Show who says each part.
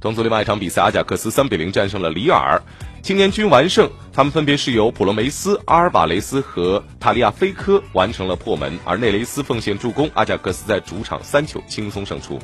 Speaker 1: 同组另外一场比赛阿贾克斯三比零战胜了里尔。青年军完胜他们分别是由普罗梅斯阿尔瓦雷斯和塔利亚菲科完成了破门而内雷斯奉献助攻阿贾克斯在主场三球轻松胜出。